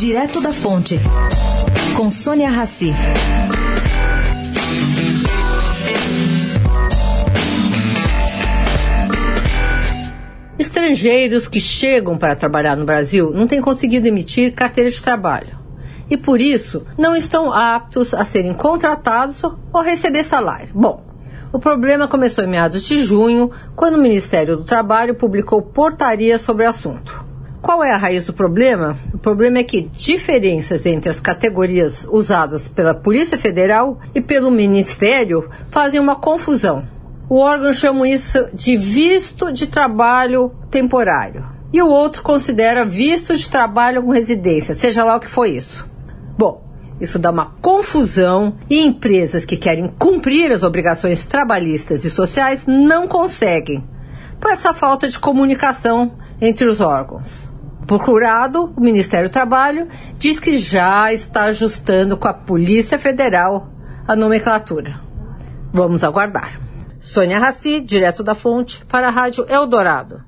Direto da Fonte, com Sônia Rassi. Estrangeiros que chegam para trabalhar no Brasil não têm conseguido emitir carteira de trabalho e, por isso, não estão aptos a serem contratados ou receber salário. Bom, o problema começou em meados de junho, quando o Ministério do Trabalho publicou portaria sobre o assunto. Qual é a raiz do problema? O problema é que diferenças entre as categorias usadas pela Polícia Federal e pelo Ministério fazem uma confusão. O órgão chama isso de visto de trabalho temporário. E o outro considera visto de trabalho com residência, seja lá o que foi isso. Bom, isso dá uma confusão e empresas que querem cumprir as obrigações trabalhistas e sociais não conseguem, por essa falta de comunicação entre os órgãos. Procurado, o Ministério do Trabalho diz que já está ajustando com a Polícia Federal a nomenclatura. Vamos aguardar. Sônia Raci, direto da fonte, para a Rádio Eldorado.